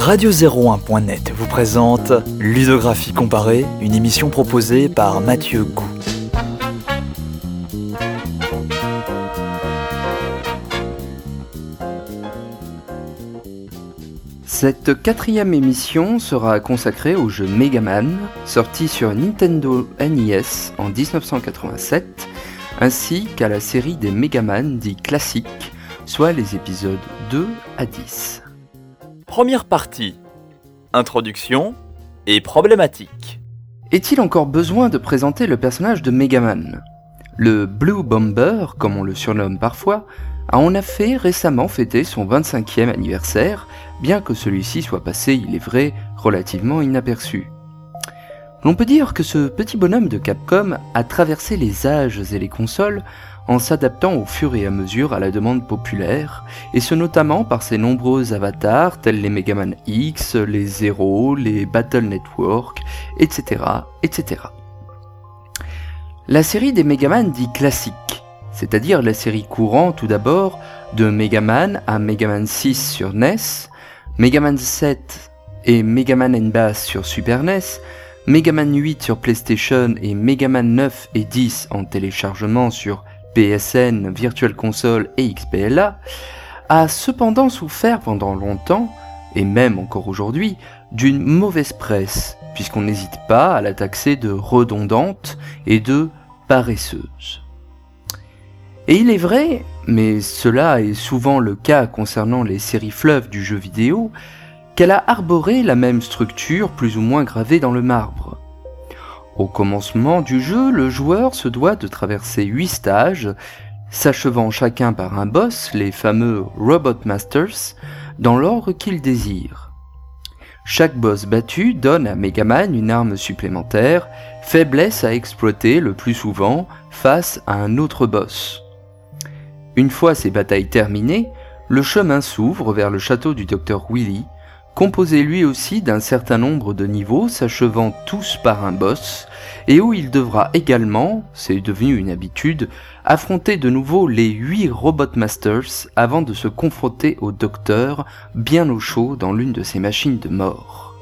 Radio01.net vous présente Ludographie comparée, une émission proposée par Mathieu Gou. Cette quatrième émission sera consacrée au jeu Mega Man, sorti sur Nintendo NES en 1987, ainsi qu'à la série des Mega Man dits classiques, soit les épisodes 2 à 10. Première partie. Introduction et problématique. Est-il encore besoin de présenter le personnage de Megaman Le Blue Bomber, comme on le surnomme parfois, a en effet récemment fêté son 25e anniversaire, bien que celui-ci soit passé, il est vrai, relativement inaperçu. L'on peut dire que ce petit bonhomme de Capcom a traversé les âges et les consoles en s'adaptant au fur et à mesure à la demande populaire, et ce notamment par ses nombreux avatars tels les Megaman X, les Zero, les Battle Network, etc. etc. La série des Megaman dit classique, c'est-à-dire la série courant tout d'abord de Megaman à Megaman 6 sur NES, Megaman 7 et Megaman N-Bass sur Super NES, Megaman 8 sur PlayStation et Megaman 9 et 10 en téléchargement sur PSN, Virtual Console et XPLA, a cependant souffert pendant longtemps, et même encore aujourd'hui, d'une mauvaise presse, puisqu'on n'hésite pas à la taxer de redondante et de paresseuse. Et il est vrai, mais cela est souvent le cas concernant les séries fleuves du jeu vidéo, qu'elle a arboré la même structure plus ou moins gravée dans le marbre. Au commencement du jeu, le joueur se doit de traverser 8 stages, s'achevant chacun par un boss, les fameux Robot Masters, dans l'ordre qu'il désire. Chaque boss battu donne à Megaman une arme supplémentaire, faiblesse à exploiter le plus souvent face à un autre boss. Une fois ces batailles terminées, le chemin s'ouvre vers le château du docteur Willy, composé lui aussi d'un certain nombre de niveaux s'achevant tous par un boss, et où il devra également, c'est devenu une habitude, affronter de nouveau les 8 Robot Masters avant de se confronter au docteur bien au chaud dans l'une de ses machines de mort.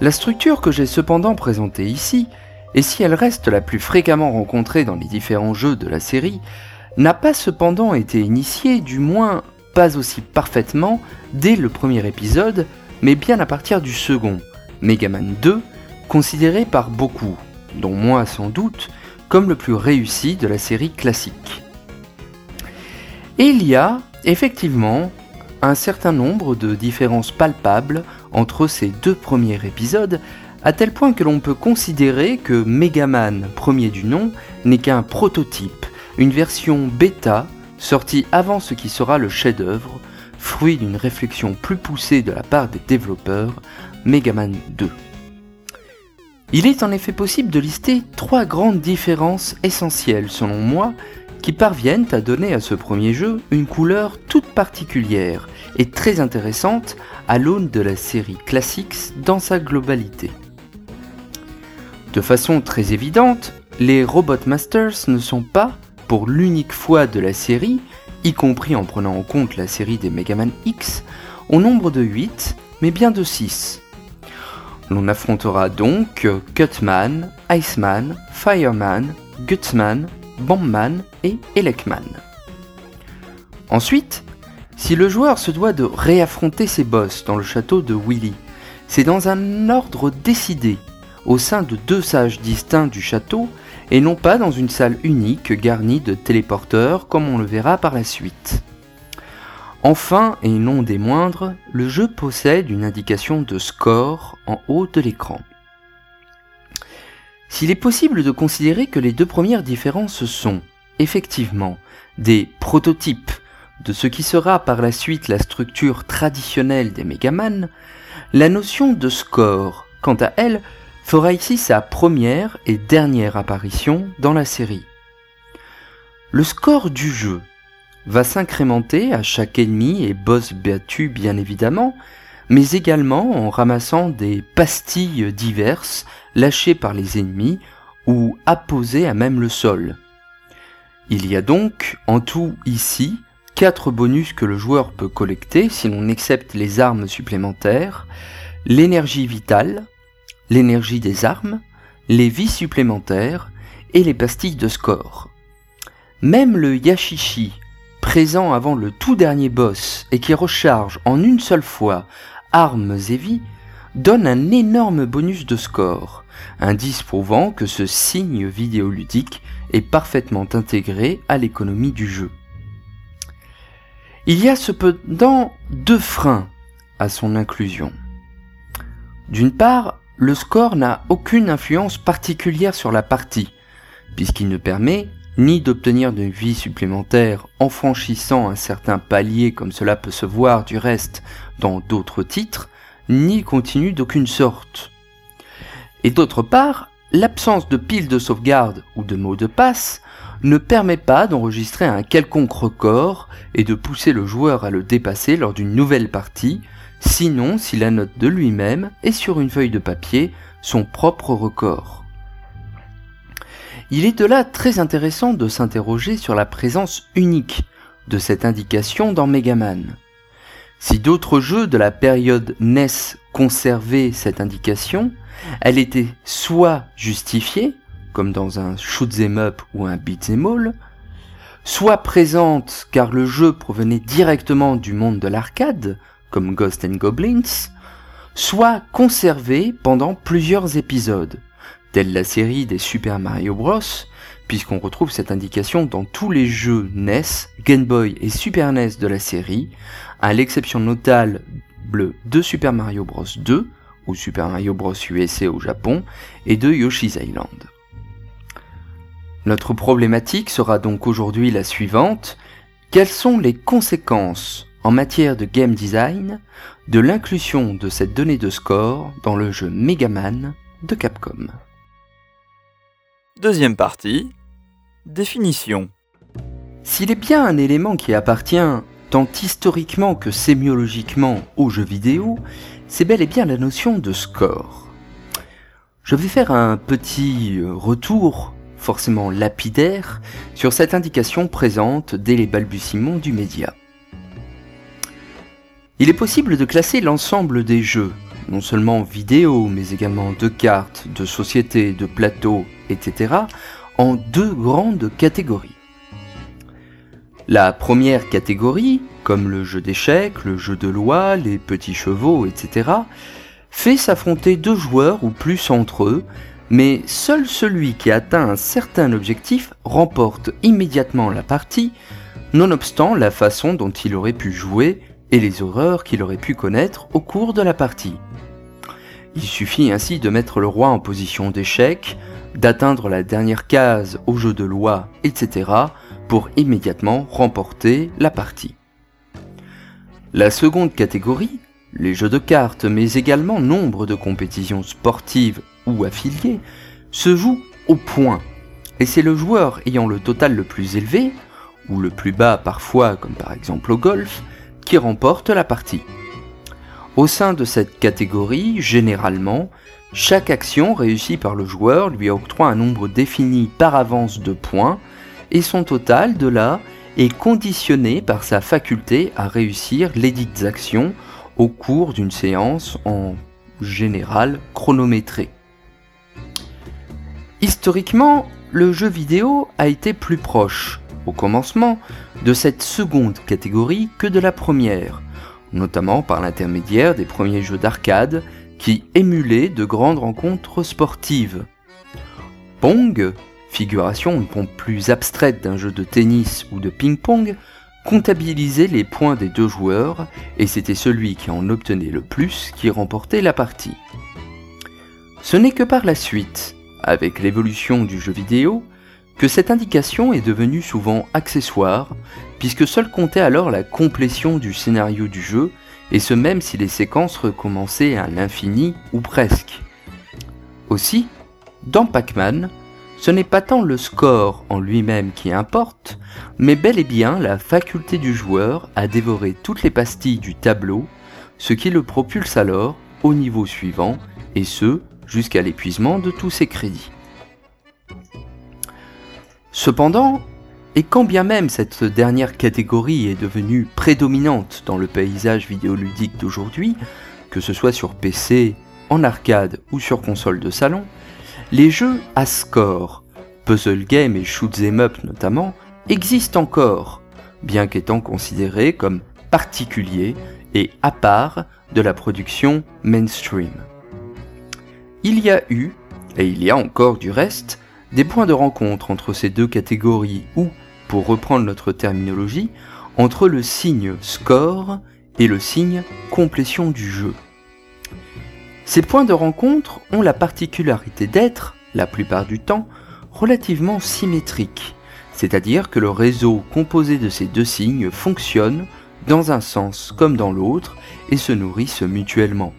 La structure que j'ai cependant présentée ici, et si elle reste la plus fréquemment rencontrée dans les différents jeux de la série, n'a pas cependant été initiée, du moins pas aussi parfaitement dès le premier épisode, mais bien à partir du second, Megaman 2, considéré par beaucoup, dont moi sans doute, comme le plus réussi de la série classique. Et il y a, effectivement, un certain nombre de différences palpables entre ces deux premiers épisodes, à tel point que l'on peut considérer que Megaman, premier du nom, n'est qu'un prototype, une version bêta sorti avant ce qui sera le chef-d'œuvre, fruit d'une réflexion plus poussée de la part des développeurs, Megaman 2. Il est en effet possible de lister trois grandes différences essentielles, selon moi, qui parviennent à donner à ce premier jeu une couleur toute particulière et très intéressante à l'aune de la série Classics dans sa globalité. De façon très évidente, les Robot Masters ne sont pas pour l'unique fois de la série, y compris en prenant en compte la série des Megaman X, au nombre de 8, mais bien de 6. L'on affrontera donc Cutman, Iceman, Fireman, Gutsman, Bombman et Elekman. Ensuite, si le joueur se doit de réaffronter ses boss dans le château de Willy, c'est dans un ordre décidé, au sein de deux sages distincts du château, et non pas dans une salle unique garnie de téléporteurs comme on le verra par la suite. Enfin, et non des moindres, le jeu possède une indication de score en haut de l'écran. S'il est possible de considérer que les deux premières différences sont, effectivement, des prototypes de ce qui sera par la suite la structure traditionnelle des Megaman, la notion de score, quant à elle, fera ici sa première et dernière apparition dans la série. Le score du jeu va s'incrémenter à chaque ennemi et boss battu bien évidemment, mais également en ramassant des pastilles diverses lâchées par les ennemis ou apposées à même le sol. Il y a donc en tout ici quatre bonus que le joueur peut collecter si l'on accepte les armes supplémentaires, l'énergie vitale, l'énergie des armes, les vies supplémentaires et les pastilles de score. Même le Yashishi, présent avant le tout dernier boss et qui recharge en une seule fois armes et vies, donne un énorme bonus de score, indice prouvant que ce signe vidéoludique est parfaitement intégré à l'économie du jeu. Il y a cependant deux freins à son inclusion. D'une part, le score n'a aucune influence particulière sur la partie, puisqu'il ne permet ni d'obtenir de vie supplémentaire en franchissant un certain palier comme cela peut se voir du reste dans d'autres titres, ni continue d'aucune sorte. Et d'autre part, l'absence de pile de sauvegarde ou de mot de passe ne permet pas d'enregistrer un quelconque record et de pousser le joueur à le dépasser lors d'une nouvelle partie, sinon si la note de lui-même est sur une feuille de papier son propre record. Il est de là très intéressant de s'interroger sur la présence unique de cette indication dans Megaman. Si d'autres jeux de la période NES conservaient cette indication, elle était soit justifiée, comme dans un shoot'em up ou un beat'em all, soit présente car le jeu provenait directement du monde de l'arcade, comme Ghost Goblins, soit conservée pendant plusieurs épisodes, telle la série des Super Mario Bros, puisqu'on retrouve cette indication dans tous les jeux NES, Game Boy et Super NES de la série, à l'exception notable de Super Mario Bros 2, ou Super Mario Bros USA au Japon, et de Yoshi's Island. Notre problématique sera donc aujourd'hui la suivante. Quelles sont les conséquences en matière de game design de l'inclusion de cette donnée de score dans le jeu Megaman de Capcom Deuxième partie, définition. S'il est bien un élément qui appartient tant historiquement que sémiologiquement aux jeux vidéo, c'est bel et bien la notion de score. Je vais faire un petit retour, forcément lapidaire, sur cette indication présente dès les balbutiements du média. Il est possible de classer l'ensemble des jeux, non seulement vidéo, mais également de cartes, de sociétés, de plateaux, etc., en deux grandes catégories. La première catégorie, comme le jeu d'échecs, le jeu de loi, les petits chevaux, etc., fait s'affronter deux joueurs ou plus entre eux, mais seul celui qui atteint un certain objectif remporte immédiatement la partie, nonobstant la façon dont il aurait pu jouer et les horreurs qu'il aurait pu connaître au cours de la partie. Il suffit ainsi de mettre le roi en position d'échec, d'atteindre la dernière case au jeu de loi, etc., pour immédiatement remporter la partie. La seconde catégorie, les jeux de cartes, mais également nombre de compétitions sportives ou affiliées, se joue au point, et c'est le joueur ayant le total le plus élevé, ou le plus bas parfois, comme par exemple au golf, qui remporte la partie. Au sein de cette catégorie, généralement, chaque action réussie par le joueur lui octroie un nombre défini par avance de points, et son total de là est conditionné par sa faculté à réussir les dites actions au cours d'une séance en général chronométrée. Historiquement, le jeu vidéo a été plus proche, au commencement, de cette seconde catégorie que de la première, notamment par l'intermédiaire des premiers jeux d'arcade qui émulait de grandes rencontres sportives. Pong, figuration une pompe plus abstraite d'un jeu de tennis ou de ping-pong, comptabilisait les points des deux joueurs et c'était celui qui en obtenait le plus qui remportait la partie. Ce n'est que par la suite, avec l'évolution du jeu vidéo, que cette indication est devenue souvent accessoire, puisque seul comptait alors la complétion du scénario du jeu et ce même si les séquences recommençaient à l'infini ou presque. Aussi, dans Pac-Man, ce n'est pas tant le score en lui-même qui importe, mais bel et bien la faculté du joueur à dévorer toutes les pastilles du tableau, ce qui le propulse alors au niveau suivant, et ce, jusqu'à l'épuisement de tous ses crédits. Cependant, Et quand bien même cette dernière catégorie est devenue prédominante dans le paysage vidéoludique d'aujourd'hui, que ce soit sur PC, en arcade ou sur console de salon, les jeux à score, puzzle game et shoot 'em up notamment, existent encore, bien qu'étant considérés comme particuliers et à part de la production mainstream. Il y a eu, et il y a encore du reste, des points de rencontre entre ces deux catégories ou, pour reprendre notre terminologie, entre le signe score et le signe complétion du jeu. Ces points de rencontre ont la particularité d'être, la plupart du temps, relativement symétriques, c'est-à-dire que le réseau composé de ces deux signes fonctionne dans un sens comme dans l'autre et se nourrissent mutuellement.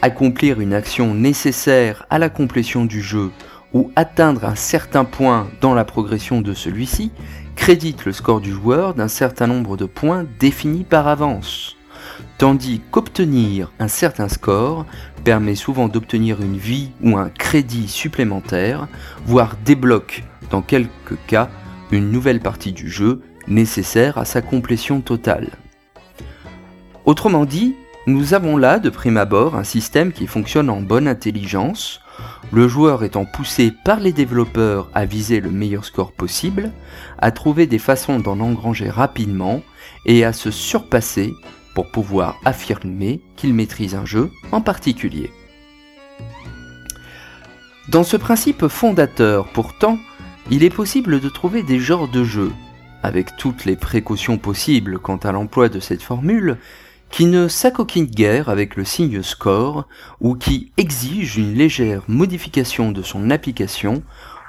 Accomplir une action nécessaire à la complétion du jeu ou atteindre un certain point dans la progression de celui-ci crédite le score du joueur d'un certain nombre de points définis par avance. Tandis qu'obtenir un certain score permet souvent d'obtenir une vie ou un crédit supplémentaire, voire débloque dans quelques cas une nouvelle partie du jeu nécessaire à sa complétion totale. Autrement dit, nous avons là de prime abord un système qui fonctionne en bonne intelligence, le joueur étant poussé par les développeurs à viser le meilleur score possible, à trouver des façons d'en engranger rapidement et à se surpasser pour pouvoir affirmer qu'il maîtrise un jeu en particulier. Dans ce principe fondateur, pourtant, il est possible de trouver des genres de jeux, avec toutes les précautions possibles quant à l'emploi de cette formule, qui ne s'acoquinent guère avec le signe score ou qui exigent une légère modification de son application,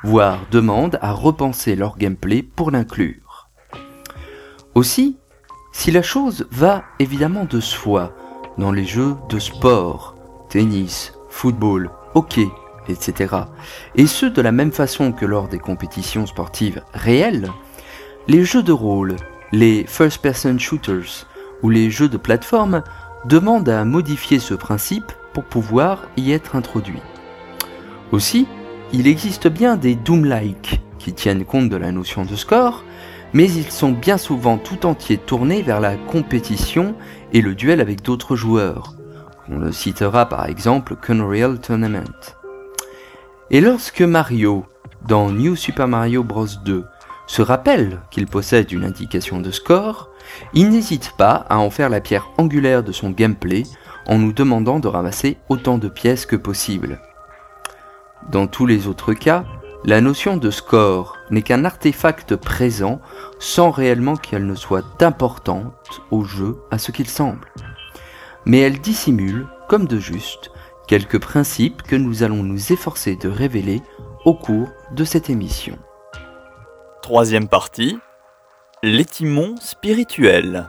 voire demandent à repenser leur gameplay pour l'inclure. Aussi, si la chose va évidemment de soi dans les jeux de sport, tennis, football, hockey, etc., et ce de la même façon que lors des compétitions sportives réelles, les jeux de rôle, les first-person shooters, où les jeux de plateforme demandent à modifier ce principe pour pouvoir y être introduits. Aussi, il existe bien des Doom-like qui tiennent compte de la notion de score, mais ils sont bien souvent tout entiers tournés vers la compétition et le duel avec d'autres joueurs. On le citera par exemple qu'Unreal Tournament. Et lorsque Mario, dans New Super Mario Bros. 2, se rappelle qu'il possède une indication de score, il n'hésite pas à en faire la pierre angulaire de son gameplay en nous demandant de ramasser autant de pièces que possible. Dans tous les autres cas, la notion de score n'est qu'un artefact présent sans réellement qu'elle ne soit importante au jeu à ce qu'il semble. Mais elle dissimule, comme de juste, quelques principes que nous allons nous efforcer de révéler au cours de cette émission. Troisième partie, l'étimon spirituel.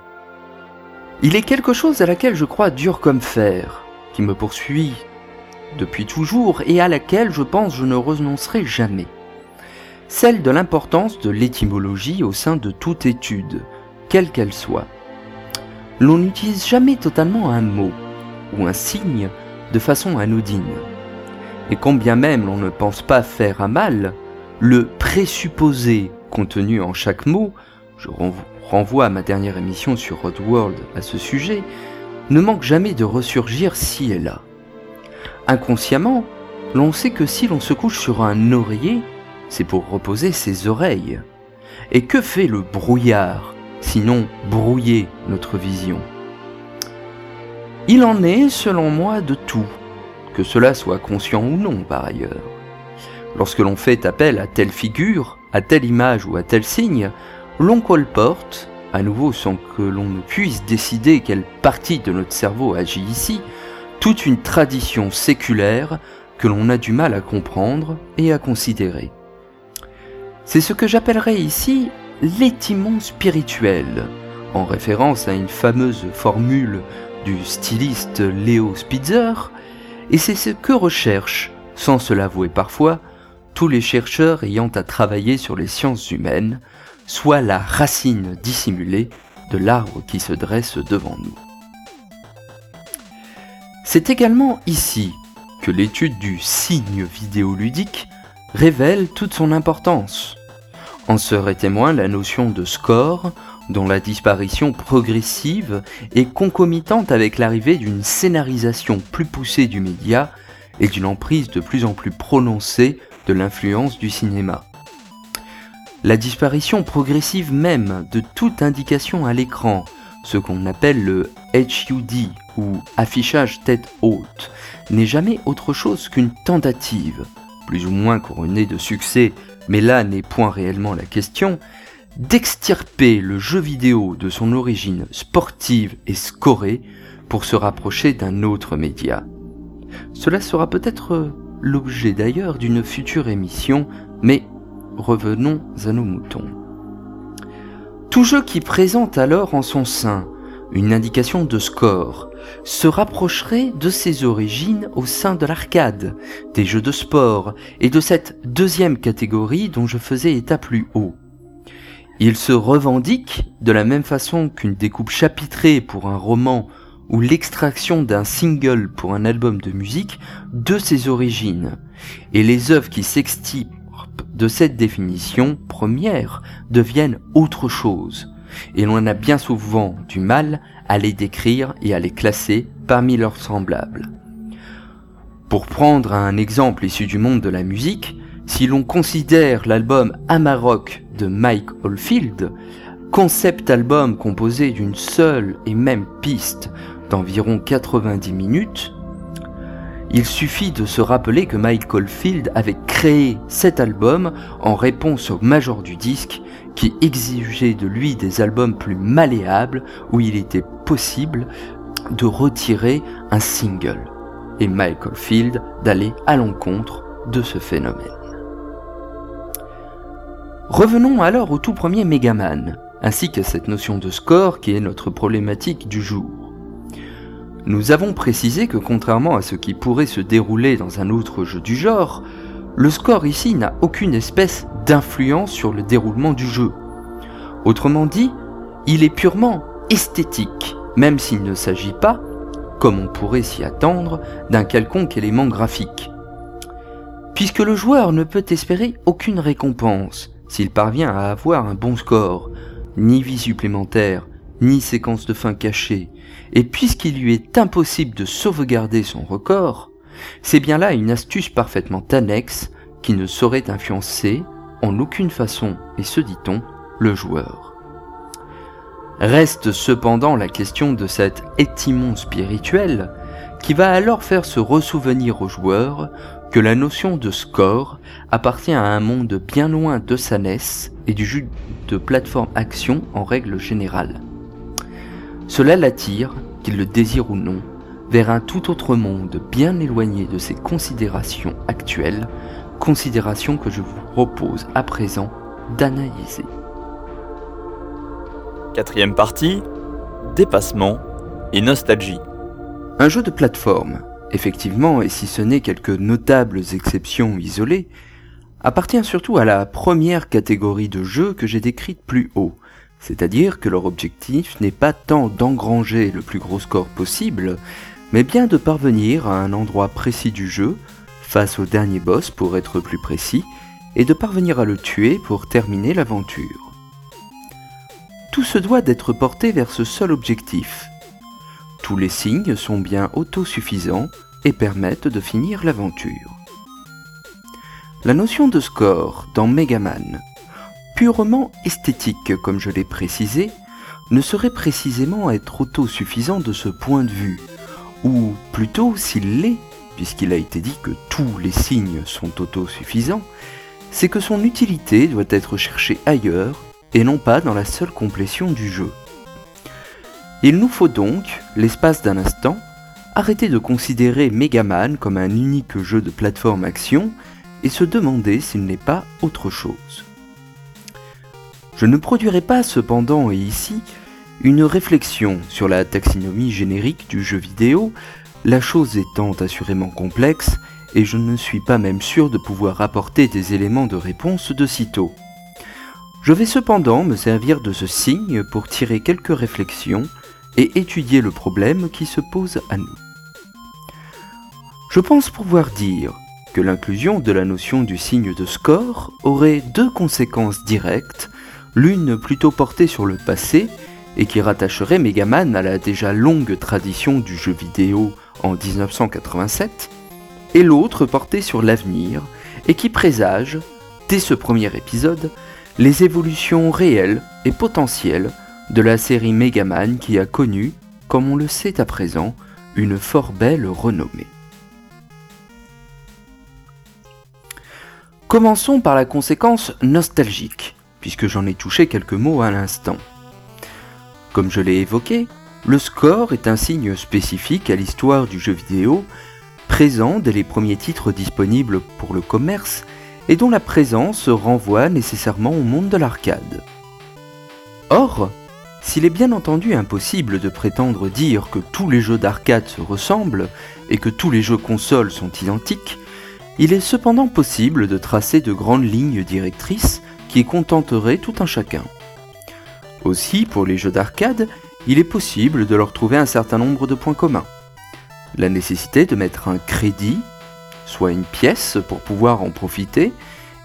Il est quelque chose à laquelle je crois dur comme fer, qui me poursuit depuis toujours et à laquelle je pense je ne renoncerai jamais. Celle de l'importance de l'étymologie au sein de toute étude, quelle qu'elle soit. L'on n'utilise jamais totalement un mot ou un signe de façon anodine. Et quand bien même l'on ne pense pas faire un mal, le présupposé contenu en chaque mot je renvoie à ma dernière émission sur World à ce sujet, ne manque jamais de ressurgir ci et là. Inconsciemment, l'on sait que si l'on se couche sur un oreiller, c'est pour reposer ses oreilles. Et que fait le brouillard, sinon brouiller notre vision? Il en est, selon moi, de tout, que cela soit conscient ou non par ailleurs. Lorsque l'on fait appel à telle figure, à telle image ou à tel signe, l'on colporte, à nouveau sans que l'on ne puisse décider quelle partie de notre cerveau agit ici, toute une tradition séculaire que l'on a du mal à comprendre et à considérer. C'est ce que j'appellerais ici l'étimon spirituel, en référence à une fameuse formule du styliste Léo Spitzer, et c'est ce que recherchent, sans se l'avouer parfois, tous les chercheurs ayant à travailler sur les sciences humaines, soit la racine dissimulée de l'arbre qui se dresse devant nous. C'est également ici que l'étude du signe vidéoludique révèle toute son importance. En serait témoin la notion de score, dont la disparition progressive est concomitante avec l'arrivée d'une scénarisation plus poussée du média et d'une emprise de plus en plus prononcée de l'influence du cinéma. La disparition progressive même de toute indication à l'écran, ce qu'on appelle le HUD ou affichage tête haute, n'est jamais autre chose qu'une tentative, plus ou moins couronnée de succès, mais là n'est point réellement la question, d'extirper le jeu vidéo de son origine sportive et scorée pour se rapprocher d'un autre média. Cela sera peut-être l'objet d'ailleurs d'une future émission, mais revenons à nos moutons. Tout jeu qui présente alors en son sein une indication de score se rapprocherait de ses origines au sein de l'arcade, des jeux de sport et de cette deuxième catégorie dont je faisais état plus haut. Il se revendique, de la même façon qu'une découpe chapitrée pour un roman ou l'extraction d'un single pour un album de musique, de ses origines, et les œuvres qui s'extirpent de cette définition première deviennent autre chose, et l'on a bien souvent du mal à les décrire et à les classer parmi leurs semblables. Pour prendre un exemple issu du monde de la musique, si l'on considère l'album Amarok de Mike Oldfield, concept album composé d'une seule et même piste d'environ 90 minutes, il suffit de se rappeler que Mike Oldfield avait créé cet album en réponse au major du disque qui exigeait de lui des albums plus malléables où il était possible de retirer un single et Michael Field d'aller à l'encontre de ce phénomène. Revenons alors au tout premier Megaman, ainsi qu'à cette notion de score qui est notre problématique du jour. Nous avons précisé que contrairement à ce qui pourrait se dérouler dans un autre jeu du genre, le score ici n'a aucune espèce d'influence sur le déroulement du jeu. Autrement dit, il est purement esthétique, même s'il ne s'agit pas, comme on pourrait s'y attendre, d'un quelconque élément graphique. Puisque le joueur ne peut espérer aucune récompense s'il parvient à avoir un bon score, ni vie supplémentaire, ni séquence de fin cachée, et puisqu'il lui est impossible de sauvegarder son record, c'est bien là une astuce parfaitement annexe qui ne saurait influencer en aucune façon, et ce dit-on, le joueur. Reste cependant la question de cet étimon spirituel qui va alors faire se ressouvenir au joueur que la notion de score appartient à un monde bien loin de sa naisse et du jeu de plateforme action en règle générale. Cela l'attire, qu'il le désire ou non, vers un tout autre monde bien éloigné de ses considérations actuelles, considérations que je vous propose à présent d'analyser. Quatrième partie, dépassement et nostalgie. Un jeu de plateforme, effectivement, et si ce n'est quelques notables exceptions isolées, appartient surtout à la première catégorie de jeux que j'ai décrite plus haut, c'est-à-dire que leur objectif n'est pas tant d'engranger le plus gros score possible, mais bien de parvenir à un endroit précis du jeu, face au dernier boss pour être plus précis, et de parvenir à le tuer pour terminer l'aventure. Tout se doit d'être porté vers ce seul objectif. Tous les signes sont bien autosuffisants et permettent de finir l'aventure. La notion de score dans Megaman, purement esthétique comme je l'ai précisé, ne saurait précisément être autosuffisant de ce point de vue, ou plutôt s'il l'est, puisqu'il a été dit que tous les signes sont autosuffisants, c'est que son utilité doit être cherchée ailleurs et non pas dans la seule complétion du jeu. Il nous faut donc, l'espace d'un instant, arrêter de considérer Megaman comme un unique jeu de plateforme action et se demander s'il n'est pas autre chose. Je ne produirai pas cependant et ici une réflexion sur la taxinomie générique du jeu vidéo, la chose étant assurément complexe, et je ne suis pas même sûr de pouvoir apporter des éléments de réponse de sitôt. Je vais cependant me servir de ce signe pour tirer quelques réflexions et étudier le problème qui se pose à nous. Je pense pouvoir dire que l'inclusion de la notion du signe de score aurait deux conséquences directes, l'une plutôt portée sur le passé et qui rattacherait Megaman à la déjà longue tradition du jeu vidéo en 1987, et l'autre portée sur l'avenir et qui présage, dès ce premier épisode, les évolutions réelles et potentielles de la série Megaman qui a connu, comme on le sait à présent, une fort belle renommée. Commençons par la conséquence nostalgique, puisque j'en ai touché quelques mots à l'instant. Comme je l'ai évoqué, le score est un signe spécifique à l'histoire du jeu vidéo, présent dès les premiers titres disponibles pour le commerce et dont la présence renvoie nécessairement au monde de l'arcade. Or, s'il est bien entendu impossible de prétendre dire que tous les jeux d'arcade se ressemblent et que tous les jeux consoles sont identiques, il est cependant possible de tracer de grandes lignes directrices qui contenteraient tout un chacun. Aussi, pour les jeux d'arcade, il est possible de leur trouver un certain nombre de points communs. La nécessité de mettre un crédit, soit une pièce pour pouvoir en profiter,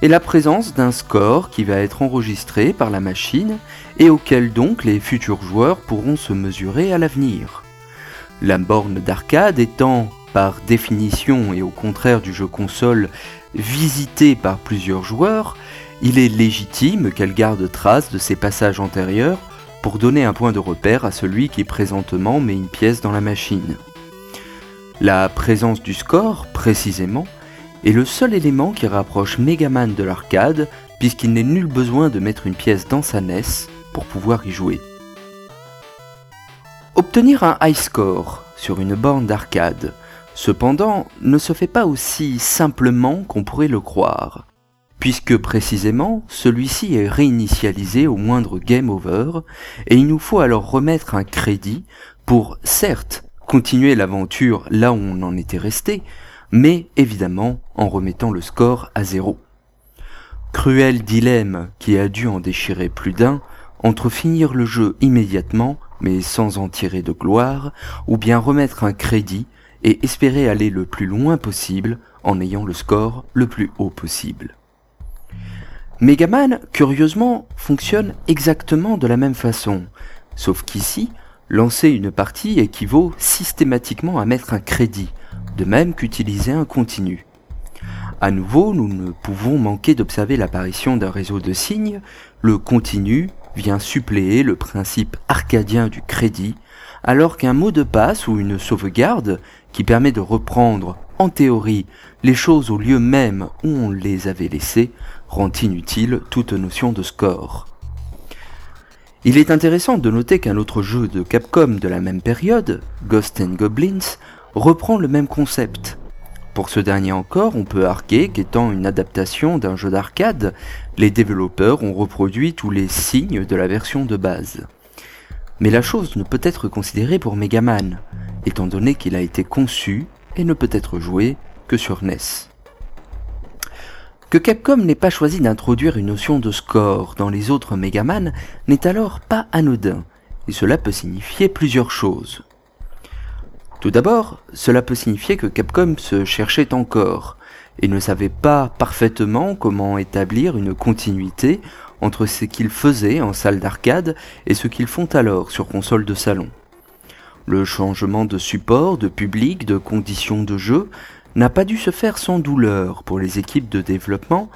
et la présence d'un score qui va être enregistré par la machine et auquel donc les futurs joueurs pourront se mesurer à l'avenir. La borne d'arcade étant par définition et au contraire du jeu console visité par plusieurs joueurs, il est légitime qu'elle garde trace de ses passages antérieurs pour donner un point de repère à celui qui présentement met une pièce dans la machine. La présence du score, précisément, est le seul élément qui rapproche Megaman de l'arcade, puisqu'il n'est nul besoin de mettre une pièce dans sa NES pour pouvoir y jouer. Obtenir un high score sur une borne d'arcade cependant, ne se fait pas aussi simplement qu'on pourrait le croire, puisque précisément celui-ci est réinitialisé au moindre game over, et il nous faut alors remettre un crédit pour, certes, continuer l'aventure là où on en était resté, mais évidemment en remettant le score à zéro. Cruel dilemme qui a dû en déchirer plus d'un, entre finir le jeu immédiatement, mais sans en tirer de gloire, ou bien remettre un crédit et espérer aller le plus loin possible en ayant le score le plus haut possible. Megaman, curieusement, fonctionne exactement de la même façon, sauf qu'ici, lancer une partie équivaut systématiquement à mettre un crédit, de même qu'utiliser un continu. À nouveau, nous ne pouvons manquer d'observer l'apparition d'un réseau de signes, le continu vient suppléer le principe arcadien du crédit, alors qu'un mot de passe ou une sauvegarde qui permet de reprendre, en théorie, les choses au lieu même où on les avait laissées, rend inutile toute notion de score. Il est intéressant de noter qu'un autre jeu de Capcom de la même période, Ghost and Goblins, reprend le même concept. Pour ce dernier encore, on peut arquer qu'étant une adaptation d'un jeu d'arcade, les développeurs ont reproduit tous les signes de la version de base. Mais la chose ne peut être considérée pour Megaman, étant donné qu'il a été conçu et ne peut être joué que sur NES. Que Capcom n'ait pas choisi d'introduire une notion de score dans les autres Megaman n'est alors pas anodin, et cela peut signifier plusieurs choses. Tout d'abord, cela peut signifier que Capcom se cherchait encore, et ne savait pas parfaitement comment établir une continuité entre ce qu'ils faisaient en salle d'arcade et ce qu'ils font alors sur console de salon. Le changement de support, de public, de conditions de jeu n'a pas dû se faire sans douleur pour les équipes de développement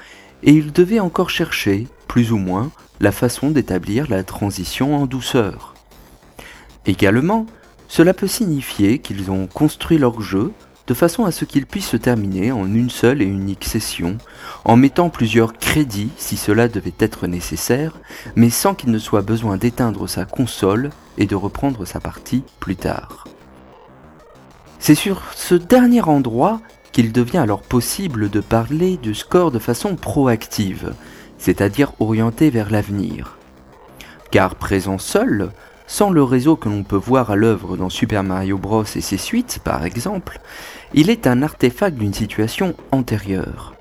et ils devaient encore chercher, plus ou moins, la façon d'établir la transition en douceur. Également, cela peut signifier qu'ils ont construit leur jeu de façon à ce qu'il puisse se terminer en une seule et unique session, en mettant plusieurs crédits si cela devait être nécessaire, mais sans qu'il ne soit besoin d'éteindre sa console et de reprendre sa partie plus tard. C'est sur ce dernier endroit qu'il devient alors possible de parler du score de façon proactive, c'est-à-dire orienté vers l'avenir. Car présent seul, sans le réseau que l'on peut voir à l'œuvre dans Super Mario Bros et ses suites par exemple, il est un artefact d'une situation antérieure.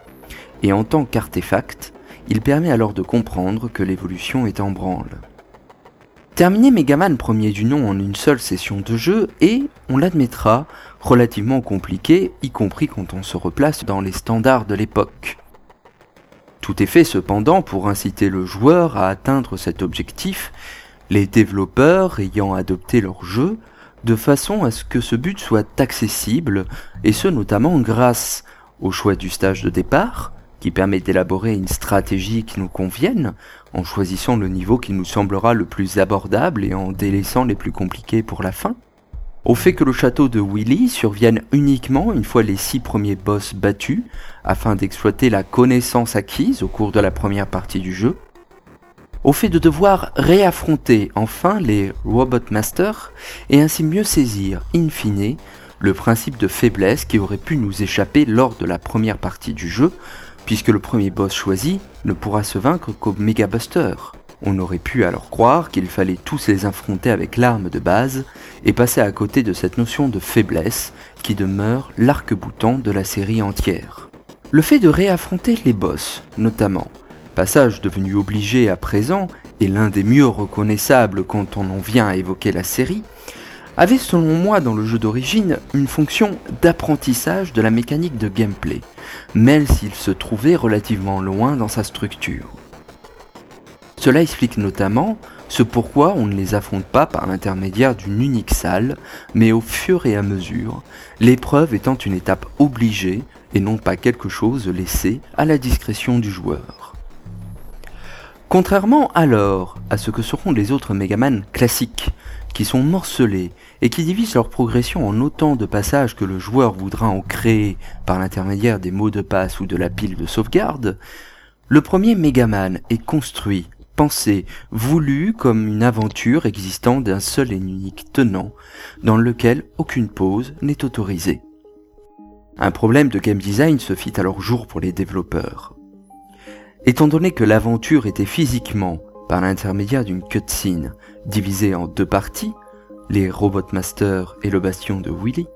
Et en tant qu'artefact, il permet alors de comprendre que l'évolution est en branle. Terminer Megaman premier du nom en une seule session de jeu est, on l'admettra, relativement compliqué, y compris quand on se replace dans les standards de l'époque. Tout est fait cependant pour inciter le joueur à atteindre cet objectif, les développeurs ayant adopté leur jeu de façon à ce que ce but soit accessible, et ce notamment grâce au choix du stage de départ, qui permet d'élaborer une stratégie qui nous convienne, en choisissant le niveau qui nous semblera le plus abordable et en délaissant les plus compliqués pour la fin. Au fait que le château de Willy survienne uniquement une fois les six premiers boss battus, afin d'exploiter la connaissance acquise au cours de la première partie du jeu. Au fait de devoir réaffronter enfin les Robot Masters et ainsi mieux saisir, in fine, le principe de faiblesse qui aurait pu nous échapper lors de la première partie du jeu, puisque le premier boss choisi ne pourra se vaincre qu'au Mega Buster. On aurait pu alors croire qu'il fallait tous les affronter avec l'arme de base et passer à côté de cette notion de faiblesse qui demeure l'arc-boutant de la série entière. Le fait de réaffronter les boss, notamment, passage devenu obligé à présent et l'un des mieux reconnaissables quand on en vient à évoquer la série, avait selon moi dans le jeu d'origine une fonction d'apprentissage de la mécanique de gameplay, même s'il se trouvait relativement loin dans sa structure. Cela explique notamment ce pourquoi on ne les affronte pas par l'intermédiaire d'une unique salle, mais au fur et à mesure, l'épreuve étant une étape obligée et non pas quelque chose laissé à la discrétion du joueur. Contrairement alors à ce que seront les autres Megaman classiques, qui sont morcelés et qui divisent leur progression en autant de passages que le joueur voudra en créer par l'intermédiaire des mots de passe ou de la pile de sauvegarde, le premier Megaman est construit, pensé, voulu comme une aventure existant d'un seul et unique tenant, dans lequel aucune pause n'est autorisée. Un problème de game design se fit alors jour pour les développeurs. Étant donné que l'aventure était physiquement, par l'intermédiaire d'une cutscene, divisée en deux parties, les Robot Master et le bastion de Willy,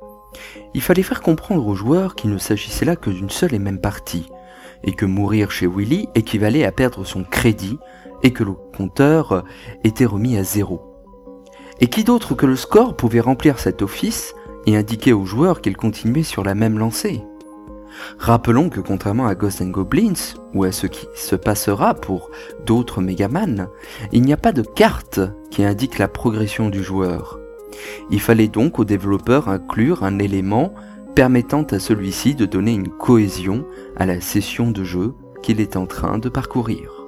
il fallait faire comprendre aux joueurs qu'il ne s'agissait là que d'une seule et même partie, et que mourir chez Willy équivalait à perdre son crédit, et que le compteur était remis à zéro. Et qui d'autre que le score pouvait remplir cet office et indiquer aux joueurs qu'il continuait sur la même lancée? Rappelons que contrairement à Ghost and Goblins, ou à ce qui se passera pour d'autres Megaman, il n'y a pas de carte qui indique la progression du joueur. Il fallait donc au développeur inclure un élément permettant à celui-ci de donner une cohésion à la session de jeu qu'il est en train de parcourir.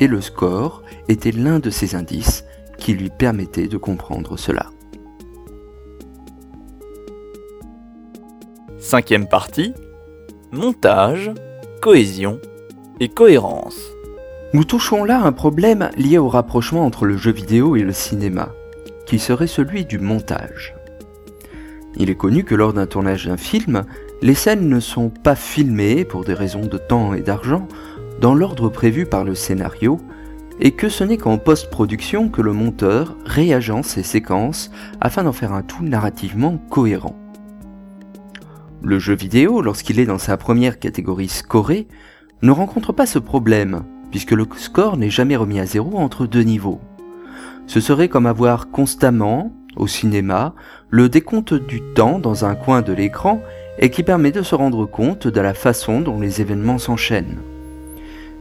Et le score était l'un de ces indices qui lui permettait de comprendre cela. Cinquième partie, montage, cohésion et cohérence. Nous touchons là un problème lié au rapprochement entre le jeu vidéo et le cinéma, qui serait celui du montage. Il est connu que lors d'un tournage d'un film, les scènes ne sont pas filmées pour des raisons de temps et d'argent dans l'ordre prévu par le scénario, et que ce n'est qu'en post-production que le monteur réagence ces séquences afin d'en faire un tout narrativement cohérent. Le jeu vidéo, lorsqu'il est dans sa première catégorie scorée, ne rencontre pas ce problème, puisque le score n'est jamais remis à zéro entre deux niveaux. Ce serait comme avoir constamment, au cinéma, le décompte du temps dans un coin de l'écran et qui permet de se rendre compte de la façon dont les événements s'enchaînent.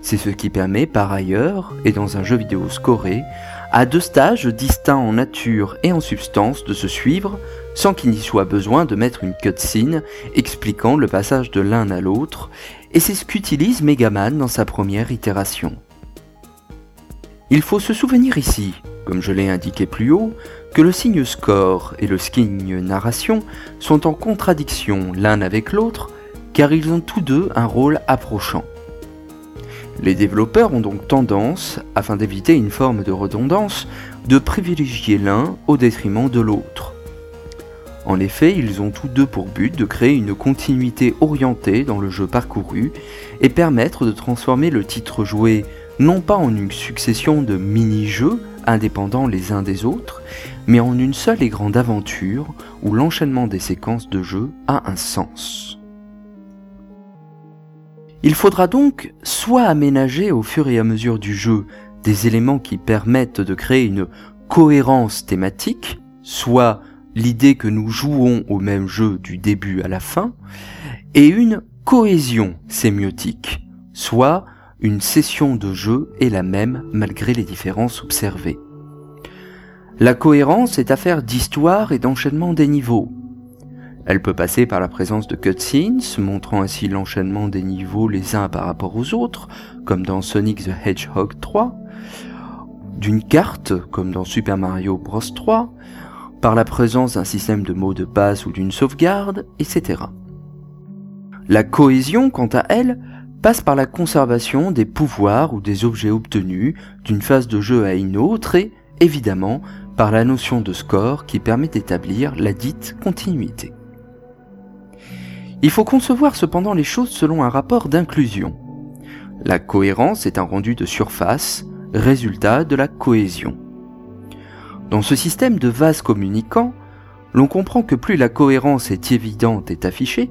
C'est ce qui permet par ailleurs, et dans un jeu vidéo scoré, à deux stages distincts en nature et en substance de se suivre sans qu'il n'y soit besoin de mettre une cutscene expliquant le passage de l'un à l'autre, et c'est ce qu'utilise Megaman dans sa première itération. Il faut se souvenir ici, comme je l'ai indiqué plus haut, que le signe score et le signe narration sont en contradiction l'un avec l'autre, car ils ont tous deux un rôle approchant. Les développeurs ont donc tendance, afin d'éviter une forme de redondance, de privilégier l'un au détriment de l'autre. En effet, ils ont tous deux pour but de créer une continuité orientée dans le jeu parcouru et permettre de transformer le titre joué non pas en une succession de mini-jeux indépendants les uns des autres, mais en une seule et grande aventure où l'enchaînement des séquences de jeu a un sens. Il faudra donc soit aménager au fur et à mesure du jeu des éléments qui permettent de créer une cohérence thématique, soit l'idée que nous jouons au même jeu du début à la fin, et une cohésion sémiotique, soit une session de jeu est la même malgré les différences observées. La cohérence est affaire d'histoire et d'enchaînement des niveaux. Elle peut passer par la présence de cutscenes, montrant ainsi l'enchaînement des niveaux les uns par rapport aux autres, comme dans Sonic the Hedgehog 3, d'une carte, comme dans Super Mario Bros 3, par la présence d'un système de mots de passe ou d'une sauvegarde, etc. La cohésion, quant à elle, passe par la conservation des pouvoirs ou des objets obtenus d'une phase de jeu à une autre et, évidemment, par la notion de score qui permet d'établir la dite continuité. Il faut concevoir cependant les choses selon un rapport d'inclusion. La cohérence est un rendu de surface, résultat de la cohésion. Dans ce système de vases communicants, l'on comprend que plus la cohérence est évidente et affichée,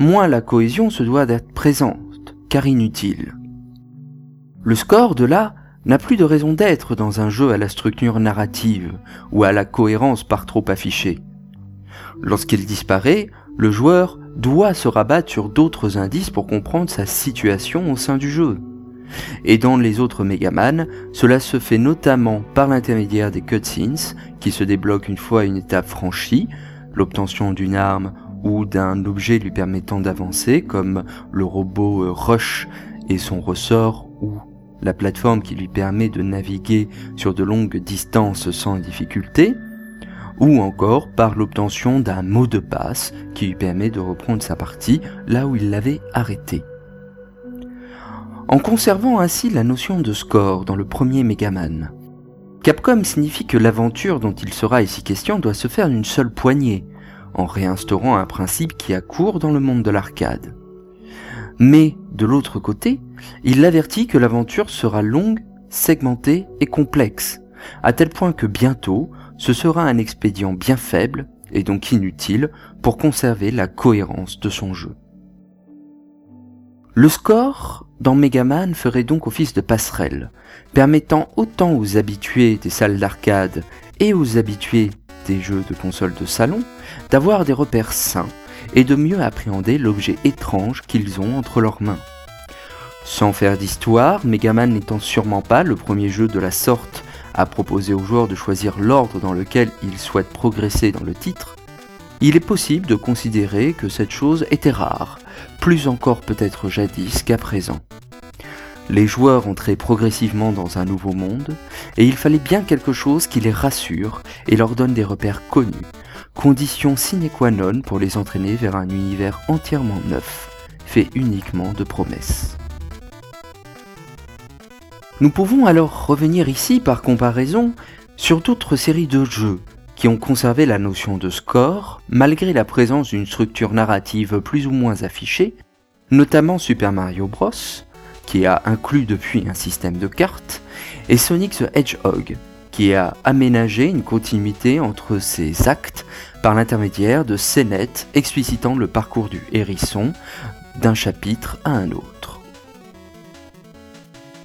moins la cohésion se doit d'être présente, car inutile. Le score, de là, n'a plus de raison d'être dans un jeu à la structure narrative ou à la cohérence par trop affichée. Lorsqu'il disparaît, le joueur doit se rabattre sur d'autres indices pour comprendre sa situation au sein du jeu. Et dans les autres Megaman, cela se fait notamment par l'intermédiaire des cutscenes qui se débloquent une fois une étape franchie, l'obtention d'une arme ou d'un objet lui permettant d'avancer comme le robot euh, Rush et son ressort ou la plateforme qui lui permet de naviguer sur de longues distances sans difficulté, ou encore par l'obtention d'un mot de passe qui lui permet de reprendre sa partie là où il l'avait arrêté. En conservant ainsi la notion de score dans le premier Megaman, Capcom signifie que l'aventure dont il sera ici question doit se faire d'une seule poignée, en réinstaurant un principe qui a cours dans le monde de l'arcade. Mais, de l'autre côté, il l'avertit que l'aventure sera longue, segmentée et complexe, à tel point que bientôt, ce sera un expédient bien faible, et donc inutile, pour conserver la cohérence de son jeu. Le score dans Megaman ferait donc office de passerelle, permettant autant aux habitués des salles d'arcade et aux habitués des jeux de console de salon d'avoir des repères sains et de mieux appréhender l'objet étrange qu'ils ont entre leurs mains. Sans faire d'histoire, Megaman n'étant sûrement pas le premier jeu de la sorte à proposer aux joueurs de choisir l'ordre dans lequel ils souhaitent progresser dans le titre, il est possible de considérer que cette chose était rare, plus encore peut-être jadis qu'à présent. Les joueurs entraient progressivement dans un nouveau monde, et il fallait bien quelque chose qui les rassure et leur donne des repères connus, condition sine qua non pour les entraîner vers un univers entièrement neuf, fait uniquement de promesses. Nous pouvons alors revenir ici par comparaison sur d'autres séries de jeux qui ont conservé la notion de score malgré la présence d'une structure narrative plus ou moins affichée, notamment Super Mario Bros, qui a inclus depuis un système de cartes, et Sonic the Hedgehog, qui a aménagé une continuité entre ses actes par l'intermédiaire de scénettes explicitant le parcours du hérisson d'un chapitre à un autre.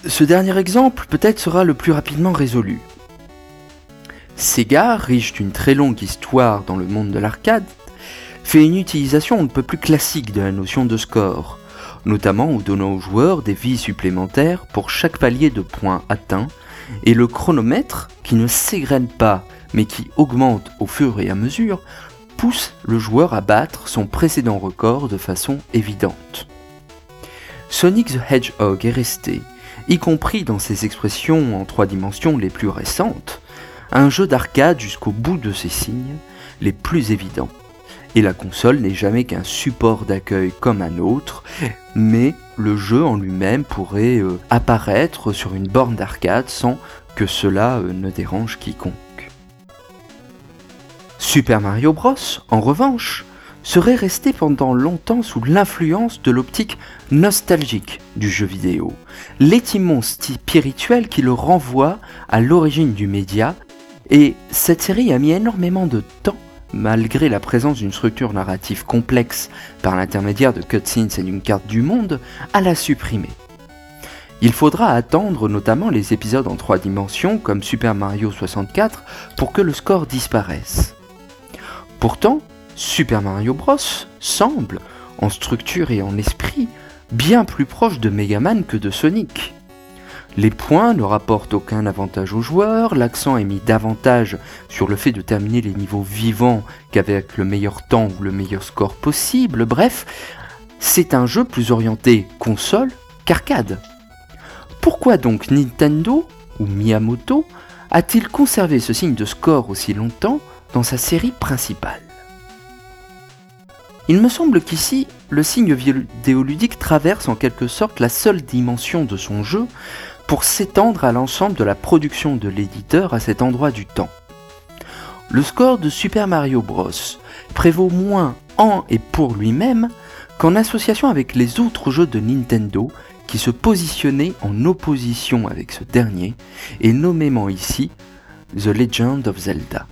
Ce dernier exemple peut-être sera le plus rapidement résolu. Sega, riche d'une très longue histoire dans le monde de l'arcade, fait une utilisation un peu plus classique de la notion de score, notamment en donnant aux joueurs des vies supplémentaires pour chaque palier de points atteints, et le chronomètre, qui ne s'égrène pas mais qui augmente au fur et à mesure, pousse le joueur à battre son précédent record de façon évidente. Sonic the Hedgehog est resté, y compris dans ses expressions en trois dimensions les plus récentes, un jeu d'arcade jusqu'au bout de ses signes les plus évidents. Et la console n'est jamais qu'un support d'accueil comme un autre, mais le jeu en lui-même pourrait euh, apparaître sur une borne d'arcade sans que cela euh, ne dérange quiconque. Super Mario Bros, en revanche, serait resté pendant longtemps sous l'influence de l'optique nostalgique du jeu vidéo, l'étimon spirituel qui le renvoie à l'origine du média, et cette série a mis énormément de temps malgré la présence d'une structure narrative complexe par l'intermédiaire de cutscenes et d'une carte du monde, à la supprimer. Il faudra attendre notamment les épisodes en 3 dimensions comme Super Mario 64 pour que le score disparaisse. Pourtant, Super Mario Bros semble, en structure et en esprit, bien plus proche de Mega Man que de Sonic. Les points ne rapportent aucun avantage aux joueurs, l'accent est mis davantage sur le fait de terminer les niveaux vivants qu'avec le meilleur temps ou le meilleur score possible, bref, c'est un jeu plus orienté console qu'arcade. Pourquoi donc Nintendo, ou Miyamoto, a-t-il conservé ce signe de score aussi longtemps dans sa série principale? Il me semble qu'ici, le signe vidéoludique traverse en quelque sorte la seule dimension de son jeu pour s'étendre à l'ensemble de la production de l'éditeur à cet endroit du temps. Le score de Super Mario Bros. prévaut moins en et pour lui-même qu'en association avec les autres jeux de Nintendo qui se positionnaient en opposition avec ce dernier, et nommément ici The Legend of Zelda.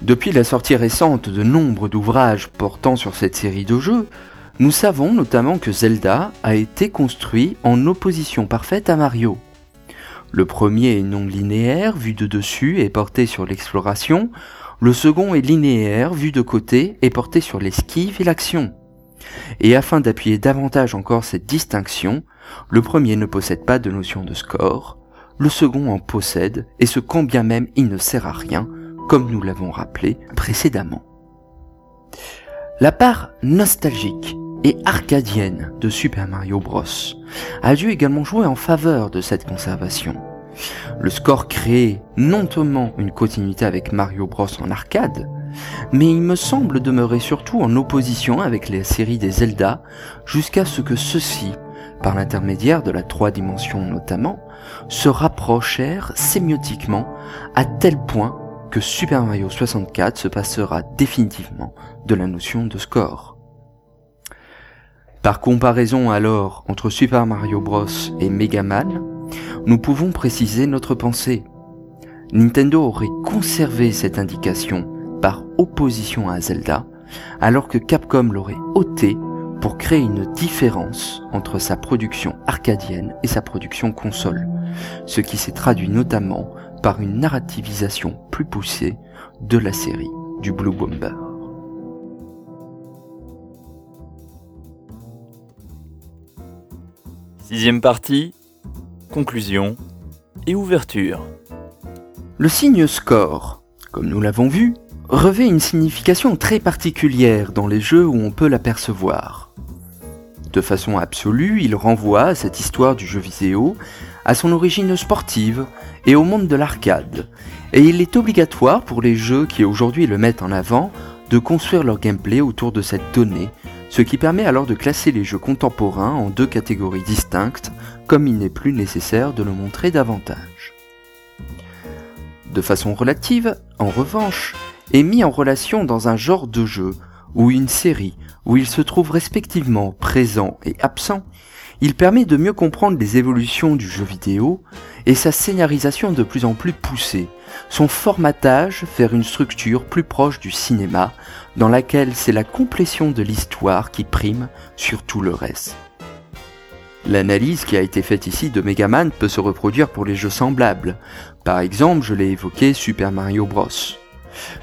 Depuis la sortie récente de nombre d'ouvrages portant sur cette série de jeux, nous savons notamment que Zelda a été construit en opposition parfaite à Mario. Le premier est non linéaire, vu de dessus et porté sur l'exploration, le second est linéaire, vu de côté et porté sur l'esquive et l'action. Et afin d'appuyer davantage encore cette distinction, le premier ne possède pas de notion de score, le second en possède, et ce quand bien même il ne sert à rien, comme nous l'avons rappelé précédemment. La part nostalgique et arcadienne de Super Mario Bros. a dû également jouer en faveur de cette conservation. Le score crée non seulement une continuité avec Mario Bros en arcade, mais il me semble demeurer surtout en opposition avec les séries des Zelda jusqu'à ce que ceux-ci, par l'intermédiaire de la trois dimensions notamment, se rapprochèrent sémiotiquement à tel point que Super Mario 64 se passera définitivement de la notion de score. Par comparaison alors entre Super Mario Bros et Mega Man, nous pouvons préciser notre pensée. Nintendo aurait conservé cette indication par opposition à Zelda, alors que Capcom l'aurait ôté pour créer une différence entre sa production arcadienne et sa production console, ce qui s'est traduit notamment par une narrativisation plus poussée de la série du Blue Bomber. Sixième partie, conclusion et ouverture. Le signe score, comme nous l'avons vu, revêt une signification très particulière dans les jeux où on peut l'apercevoir. De façon absolue, il renvoie à cette histoire du jeu vidéo, à son origine sportive et au monde de l'arcade, et il est obligatoire pour les jeux qui aujourd'hui le mettent en avant de construire leur gameplay autour de cette donnée ce qui permet alors de classer les jeux contemporains en deux catégories distinctes, comme il n'est plus nécessaire de le montrer davantage. De façon relative, en revanche, est mis en relation dans un genre de jeu ou une série où il se trouve respectivement présent et absent, il permet de mieux comprendre les évolutions du jeu vidéo et sa scénarisation de plus en plus poussée, son formatage vers une structure plus proche du cinéma, dans laquelle c'est la complétion de l'histoire qui prime sur tout le reste. L'analyse qui a été faite ici de Megaman peut se reproduire pour les jeux semblables. Par exemple, je l'ai évoqué Super Mario Bros.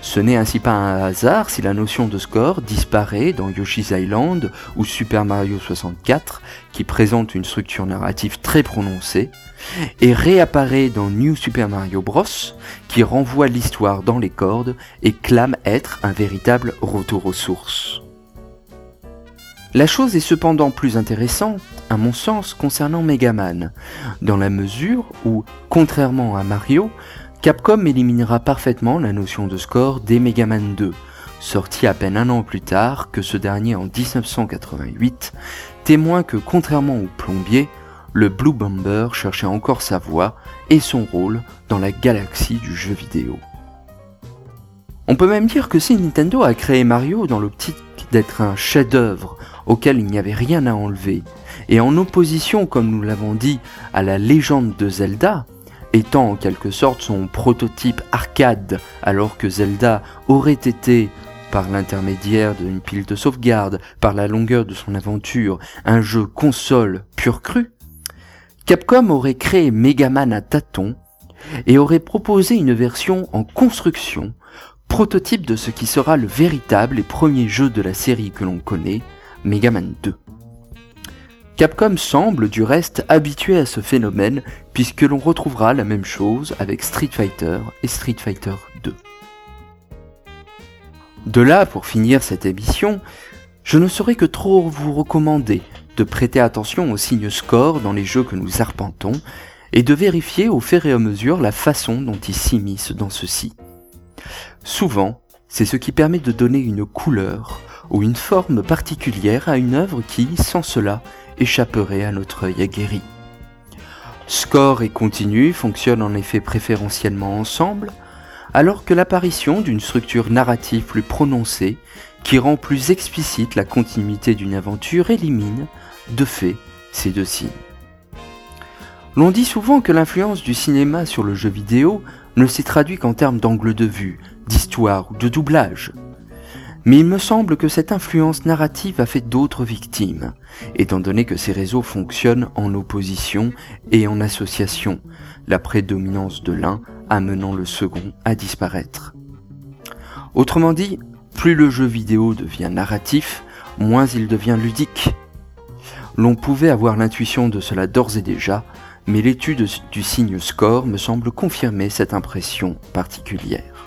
Ce n'est ainsi pas un hasard si la notion de score disparaît dans Yoshi's Island ou Super Mario 64, qui présente une structure narrative très prononcée, et réapparaît dans New Super Mario Bros, qui renvoie l'histoire dans les cordes et clame être un véritable retour aux sources. La chose est cependant plus intéressante, à mon sens, concernant Megaman, dans la mesure où, contrairement à Mario, Capcom éliminera parfaitement la notion de score dès Mega Man 2, sorti à peine un an plus tard que ce dernier en 1988, témoin que contrairement au plombier, le Blue Bomber cherchait encore sa voix et son rôle dans la galaxie du jeu vidéo. On peut même dire que si Nintendo a créé Mario dans l'optique d'être un chef-d'œuvre auquel il n'y avait rien à enlever, et en opposition, comme nous l'avons dit, à la légende de Zelda, étant en quelque sorte son prototype arcade, alors que Zelda aurait été, par l'intermédiaire d'une pile de sauvegarde, par la longueur de son aventure, un jeu console pur cru, Capcom aurait créé Megaman à tâtons et aurait proposé une version en construction, prototype de ce qui sera le véritable et premier jeu de la série que l'on connaît, Megaman 2. Capcom semble du reste habitué à ce phénomène puisque l'on retrouvera la même chose avec Street Fighter et Street Fighter 2. De là, pour finir cette émission, je ne saurais que trop vous recommander de prêter attention aux signes score dans les jeux que nous arpentons et de vérifier au fur et à mesure la façon dont ils s'immiscent dans ceux-ci. Souvent, c'est ce qui permet de donner une couleur ou une forme particulière à une œuvre qui, sans cela, échapperait à notre œil aguerri. Score et continu fonctionnent en effet préférentiellement ensemble, alors que l'apparition d'une structure narrative plus prononcée, qui rend plus explicite la continuité d'une aventure, élimine, de fait, ces deux signes. L'on dit souvent que l'influence du cinéma sur le jeu vidéo ne s'est traduite qu'en termes d'angle de vue, d'histoire ou de doublage. Mais il me semble que cette influence narrative a fait d'autres victimes, étant donné que ces réseaux fonctionnent en opposition et en association, la prédominance de l'un amenant le second à disparaître. Autrement dit, plus le jeu vidéo devient narratif, moins il devient ludique. L'on pouvait avoir l'intuition de cela d'ores et déjà, mais l'étude du signe score me semble confirmer cette impression particulière.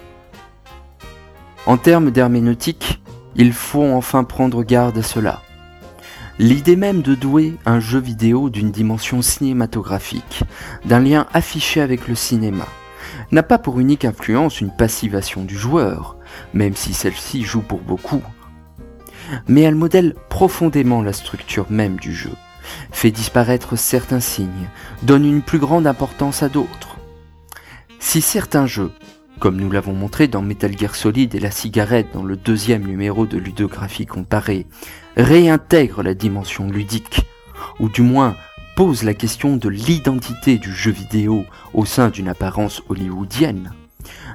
En termes d'herméneutique, il faut enfin prendre garde à cela. L'idée même de douer un jeu vidéo d'une dimension cinématographique, d'un lien affiché avec le cinéma, n'a pas pour unique influence une passivation du joueur, même si celle-ci joue pour beaucoup, mais elle modèle profondément la structure même du jeu, fait disparaître certains signes, donne une plus grande importance à d'autres. Si certains jeux comme nous l'avons montré dans Metal Gear Solid et la cigarette dans le deuxième numéro de Ludographie comparée, réintègre la dimension ludique, ou du moins pose la question de l'identité du jeu vidéo au sein d'une apparence hollywoodienne.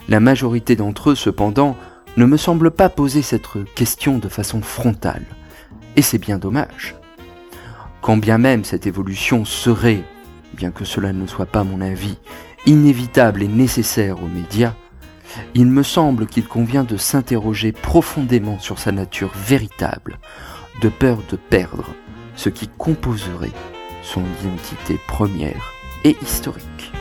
La majorité d'entre eux, cependant, ne me semble pas poser cette question de façon frontale, et c'est bien dommage. Quand bien même cette évolution serait, bien que cela ne soit pas mon avis, inévitable et nécessaire aux médias, il me semble qu'il convient de s'interroger profondément sur sa nature véritable, de peur de perdre ce qui composerait son identité première et historique.